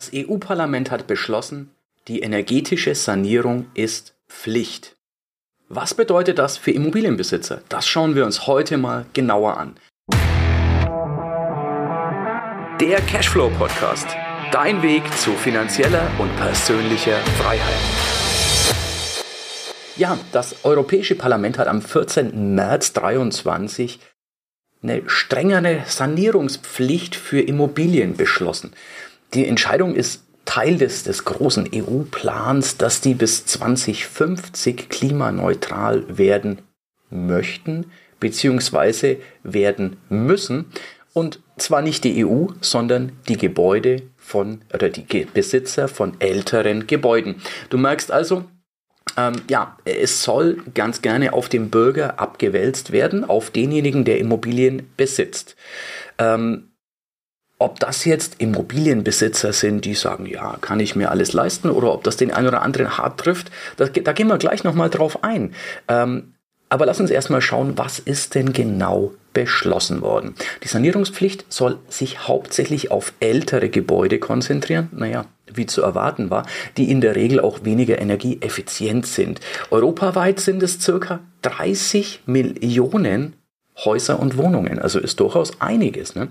Das EU-Parlament hat beschlossen, die energetische Sanierung ist Pflicht. Was bedeutet das für Immobilienbesitzer? Das schauen wir uns heute mal genauer an. Der Cashflow Podcast. Dein Weg zu finanzieller und persönlicher Freiheit. Ja, das Europäische Parlament hat am 14. März 2023 eine strengere Sanierungspflicht für Immobilien beschlossen. Die Entscheidung ist Teil des, des großen EU-Plans, dass die bis 2050 klimaneutral werden möchten, beziehungsweise werden müssen. Und zwar nicht die EU, sondern die Gebäude von oder die Besitzer von älteren Gebäuden. Du merkst also, ähm, ja, es soll ganz gerne auf den Bürger abgewälzt werden, auf denjenigen, der Immobilien besitzt. Ähm, ob das jetzt Immobilienbesitzer sind, die sagen, ja, kann ich mir alles leisten, oder ob das den einen oder anderen hart trifft, das, da gehen wir gleich nochmal drauf ein. Ähm, aber lass uns erstmal schauen, was ist denn genau beschlossen worden. Die Sanierungspflicht soll sich hauptsächlich auf ältere Gebäude konzentrieren, naja, wie zu erwarten war, die in der Regel auch weniger energieeffizient sind. Europaweit sind es circa 30 Millionen Häuser und Wohnungen. Also ist durchaus einiges. Ne?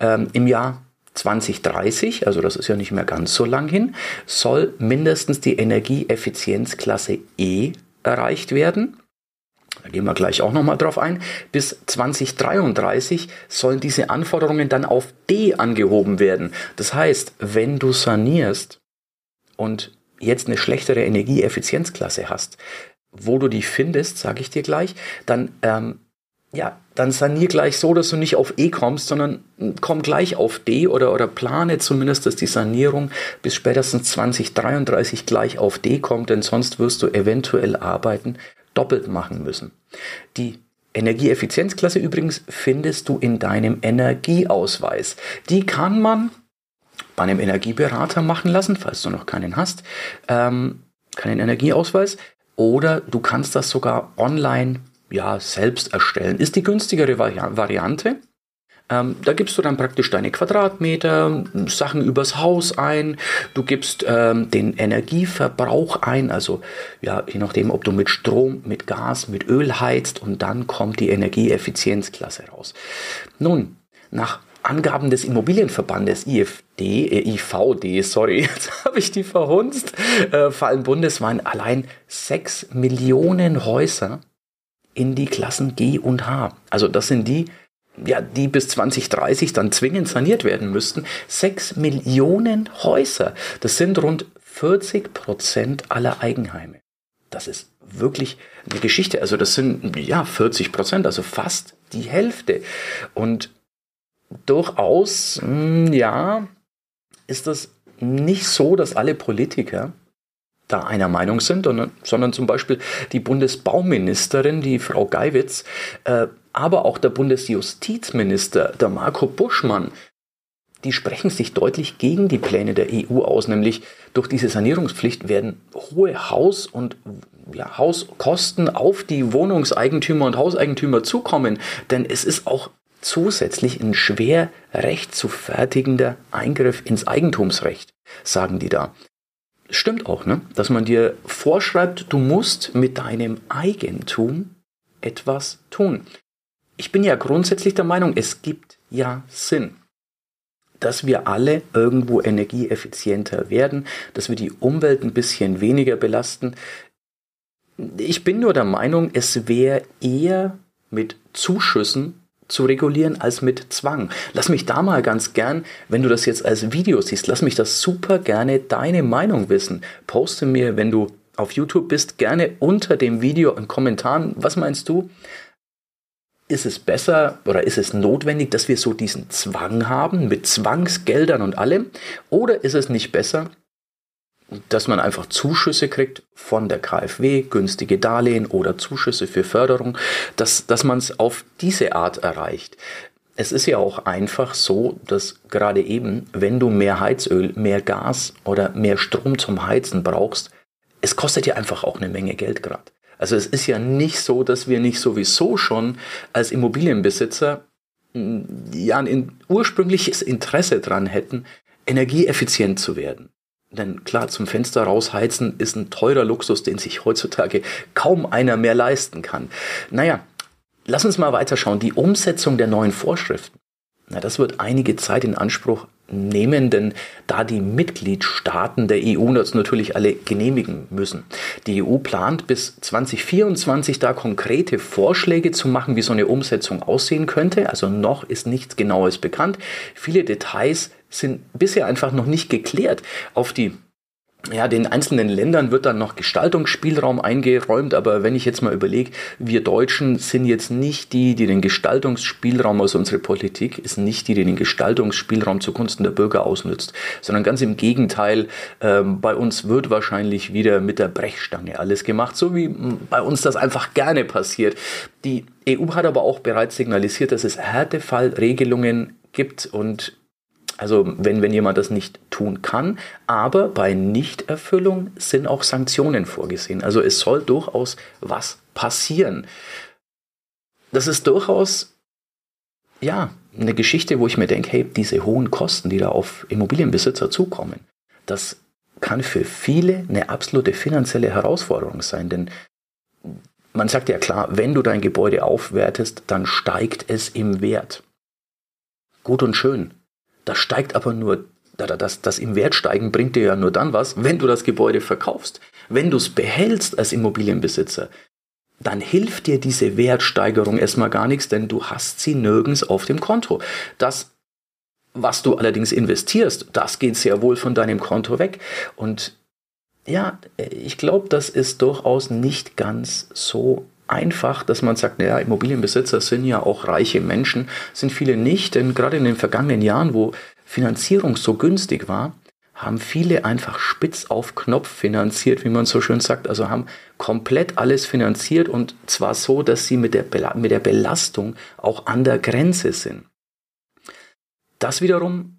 Ähm, Im Jahr 2030, also das ist ja nicht mehr ganz so lang hin, soll mindestens die Energieeffizienzklasse E erreicht werden. Da gehen wir gleich auch nochmal drauf ein. Bis 2033 sollen diese Anforderungen dann auf D angehoben werden. Das heißt, wenn du sanierst und jetzt eine schlechtere Energieeffizienzklasse hast, wo du die findest, sage ich dir gleich, dann ähm, ja, dann sanier gleich so, dass du nicht auf E kommst, sondern komm gleich auf D oder, oder plane zumindest, dass die Sanierung bis spätestens 2033 gleich auf D kommt, denn sonst wirst du eventuell Arbeiten doppelt machen müssen. Die Energieeffizienzklasse übrigens findest du in deinem Energieausweis. Die kann man bei einem Energieberater machen lassen, falls du noch keinen hast, ähm, keinen Energieausweis. Oder du kannst das sogar online ja, selbst erstellen. Ist die günstigere Vari Variante. Ähm, da gibst du dann praktisch deine Quadratmeter, Sachen übers Haus ein, du gibst ähm, den Energieverbrauch ein, also ja, je nachdem, ob du mit Strom, mit Gas, mit Öl heizt und dann kommt die Energieeffizienzklasse raus. Nun, nach Angaben des Immobilienverbandes IFD, äh, IVD, sorry, jetzt habe ich die verhunzt, äh, fallen bundesweit allein 6 Millionen Häuser in die Klassen G und H. Also das sind die, ja, die bis 2030 dann zwingend saniert werden müssten. Sechs Millionen Häuser. Das sind rund 40 Prozent aller Eigenheime. Das ist wirklich eine Geschichte. Also das sind ja 40 Prozent, also fast die Hälfte. Und durchaus, hm, ja, ist das nicht so, dass alle Politiker da einer Meinung sind, sondern, zum Beispiel die Bundesbauministerin, die Frau Geiwitz, äh, aber auch der Bundesjustizminister, der Marco Buschmann, die sprechen sich deutlich gegen die Pläne der EU aus, nämlich durch diese Sanierungspflicht werden hohe Haus- und ja, Hauskosten auf die Wohnungseigentümer und Hauseigentümer zukommen, denn es ist auch zusätzlich ein schwer recht zu fertigender Eingriff ins Eigentumsrecht, sagen die da. Stimmt auch, ne? Dass man dir vorschreibt, du musst mit deinem Eigentum etwas tun. Ich bin ja grundsätzlich der Meinung, es gibt ja Sinn, dass wir alle irgendwo energieeffizienter werden, dass wir die Umwelt ein bisschen weniger belasten. Ich bin nur der Meinung, es wäre eher mit Zuschüssen zu regulieren als mit Zwang. Lass mich da mal ganz gern, wenn du das jetzt als Video siehst, lass mich das super gerne deine Meinung wissen. Poste mir, wenn du auf YouTube bist, gerne unter dem Video einen Kommentar. Was meinst du? Ist es besser oder ist es notwendig, dass wir so diesen Zwang haben mit Zwangsgeldern und allem? Oder ist es nicht besser, dass man einfach Zuschüsse kriegt von der KfW, günstige Darlehen oder Zuschüsse für Förderung, dass, dass man es auf diese Art erreicht. Es ist ja auch einfach so, dass gerade eben, wenn du mehr Heizöl, mehr Gas oder mehr Strom zum Heizen brauchst, es kostet ja einfach auch eine Menge Geld gerade. Also es ist ja nicht so, dass wir nicht sowieso schon als Immobilienbesitzer ja ein ursprüngliches Interesse dran hätten, energieeffizient zu werden. Denn klar, zum Fenster rausheizen ist ein teurer Luxus, den sich heutzutage kaum einer mehr leisten kann. Naja, lass uns mal weiterschauen. Die Umsetzung der neuen Vorschriften. Na, das wird einige Zeit in Anspruch nehmen, denn da die Mitgliedstaaten der EU das natürlich alle genehmigen müssen. Die EU plant bis 2024 da konkrete Vorschläge zu machen, wie so eine Umsetzung aussehen könnte. Also noch ist nichts Genaues bekannt. Viele Details sind bisher einfach noch nicht geklärt. Auf die ja, den einzelnen Ländern wird dann noch Gestaltungsspielraum eingeräumt, aber wenn ich jetzt mal überlege, wir Deutschen sind jetzt nicht die, die den Gestaltungsspielraum, also unsere Politik ist nicht die, die den Gestaltungsspielraum zugunsten der Bürger ausnützt, sondern ganz im Gegenteil, äh, bei uns wird wahrscheinlich wieder mit der Brechstange alles gemacht, so wie bei uns das einfach gerne passiert. Die EU hat aber auch bereits signalisiert, dass es Härtefallregelungen gibt und also wenn, wenn jemand das nicht tun kann. Aber bei Nichterfüllung sind auch Sanktionen vorgesehen. Also es soll durchaus was passieren. Das ist durchaus, ja, eine Geschichte, wo ich mir denke, hey, diese hohen Kosten, die da auf Immobilienbesitzer zukommen, das kann für viele eine absolute finanzielle Herausforderung sein. Denn man sagt ja klar, wenn du dein Gebäude aufwertest, dann steigt es im Wert. Gut und schön. Das steigt aber nur, das, das im Wert steigen bringt dir ja nur dann was, wenn du das Gebäude verkaufst. Wenn du es behältst als Immobilienbesitzer, dann hilft dir diese Wertsteigerung erstmal gar nichts, denn du hast sie nirgends auf dem Konto. Das, was du allerdings investierst, das geht sehr wohl von deinem Konto weg. Und ja, ich glaube, das ist durchaus nicht ganz so einfach, dass man sagt, naja, Immobilienbesitzer sind ja auch reiche Menschen, sind viele nicht, denn gerade in den vergangenen Jahren, wo Finanzierung so günstig war, haben viele einfach spitz auf Knopf finanziert, wie man so schön sagt, also haben komplett alles finanziert und zwar so, dass sie mit der, mit der Belastung auch an der Grenze sind. Das wiederum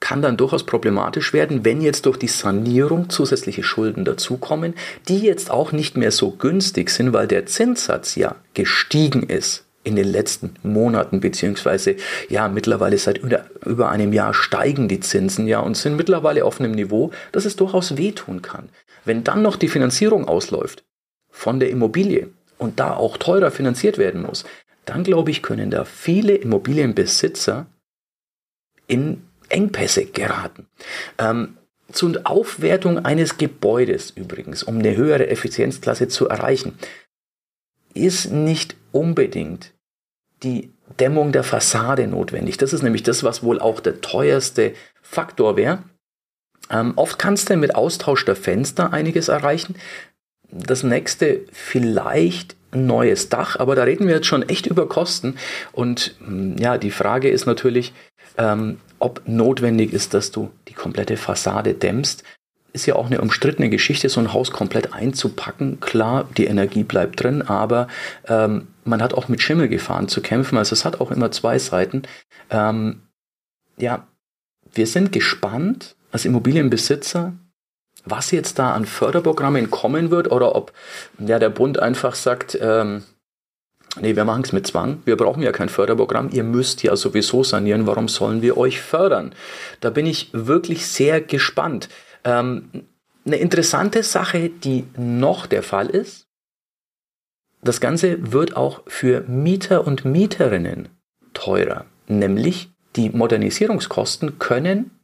kann dann durchaus problematisch werden, wenn jetzt durch die Sanierung zusätzliche Schulden dazukommen, die jetzt auch nicht mehr so günstig sind, weil der Zinssatz ja gestiegen ist in den letzten Monaten, beziehungsweise ja, mittlerweile seit über einem Jahr steigen die Zinsen ja und sind mittlerweile auf einem Niveau, dass es durchaus wehtun kann. Wenn dann noch die Finanzierung ausläuft von der Immobilie und da auch teurer finanziert werden muss, dann glaube ich, können da viele Immobilienbesitzer in Engpässe geraten. Ähm, zur Aufwertung eines Gebäudes übrigens, um eine höhere Effizienzklasse zu erreichen, ist nicht unbedingt die Dämmung der Fassade notwendig. Das ist nämlich das, was wohl auch der teuerste Faktor wäre. Ähm, oft kannst du mit Austausch der Fenster einiges erreichen. Das nächste vielleicht ein neues Dach, aber da reden wir jetzt schon echt über Kosten. Und hm, ja, die Frage ist natürlich, ähm, ob notwendig ist, dass du die komplette Fassade dämmst. Ist ja auch eine umstrittene Geschichte, so ein Haus komplett einzupacken. Klar, die Energie bleibt drin, aber ähm, man hat auch mit Schimmelgefahren zu kämpfen. Also es hat auch immer zwei Seiten. Ähm, ja, wir sind gespannt als Immobilienbesitzer, was jetzt da an Förderprogrammen kommen wird oder ob ja, der Bund einfach sagt, ähm, nee, wir machen es mit Zwang, wir brauchen ja kein Förderprogramm, ihr müsst ja sowieso sanieren, warum sollen wir euch fördern? Da bin ich wirklich sehr gespannt. Ähm, eine interessante Sache, die noch der Fall ist, das Ganze wird auch für Mieter und Mieterinnen teurer, nämlich die Modernisierungskosten können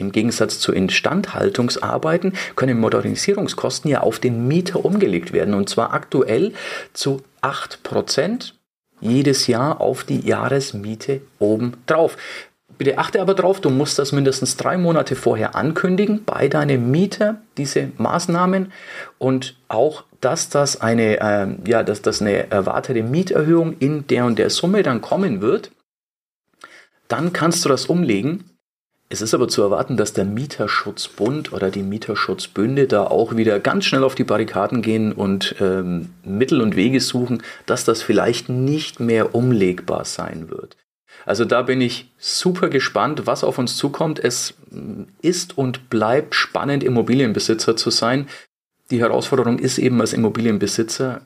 im Gegensatz zu Instandhaltungsarbeiten können Modernisierungskosten ja auf den Mieter umgelegt werden und zwar aktuell zu 8% jedes Jahr auf die Jahresmiete oben drauf. Bitte achte aber drauf, du musst das mindestens drei Monate vorher ankündigen bei deinem Mieter, diese Maßnahmen und auch, dass das eine, äh, ja, dass das eine erwartete Mieterhöhung in der und der Summe dann kommen wird. Dann kannst du das umlegen es ist aber zu erwarten, dass der Mieterschutzbund oder die Mieterschutzbünde da auch wieder ganz schnell auf die Barrikaden gehen und ähm, Mittel und Wege suchen, dass das vielleicht nicht mehr umlegbar sein wird. Also da bin ich super gespannt, was auf uns zukommt. Es mm, ist und bleibt spannend, Immobilienbesitzer zu sein. Die Herausforderung ist eben als Immobilienbesitzer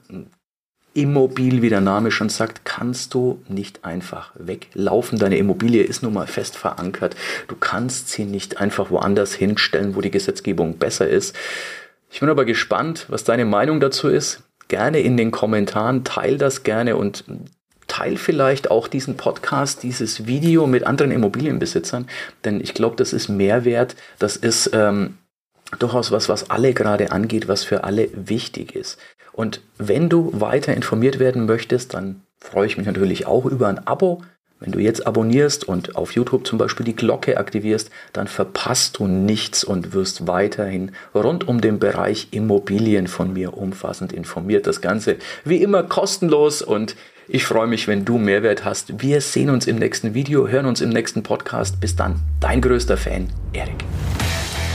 immobil, wie der Name schon sagt, kannst du nicht einfach weglaufen. Deine Immobilie ist nun mal fest verankert. Du kannst sie nicht einfach woanders hinstellen, wo die Gesetzgebung besser ist. Ich bin aber gespannt, was deine Meinung dazu ist. Gerne in den Kommentaren, teil das gerne und teil vielleicht auch diesen Podcast, dieses Video mit anderen Immobilienbesitzern, denn ich glaube, das ist Mehrwert, das ist ähm, durchaus was, was alle gerade angeht, was für alle wichtig ist. Und wenn du weiter informiert werden möchtest, dann freue ich mich natürlich auch über ein Abo. Wenn du jetzt abonnierst und auf YouTube zum Beispiel die Glocke aktivierst, dann verpasst du nichts und wirst weiterhin rund um den Bereich Immobilien von mir umfassend informiert. Das Ganze wie immer kostenlos und ich freue mich, wenn du Mehrwert hast. Wir sehen uns im nächsten Video, hören uns im nächsten Podcast. Bis dann, dein größter Fan, Erik.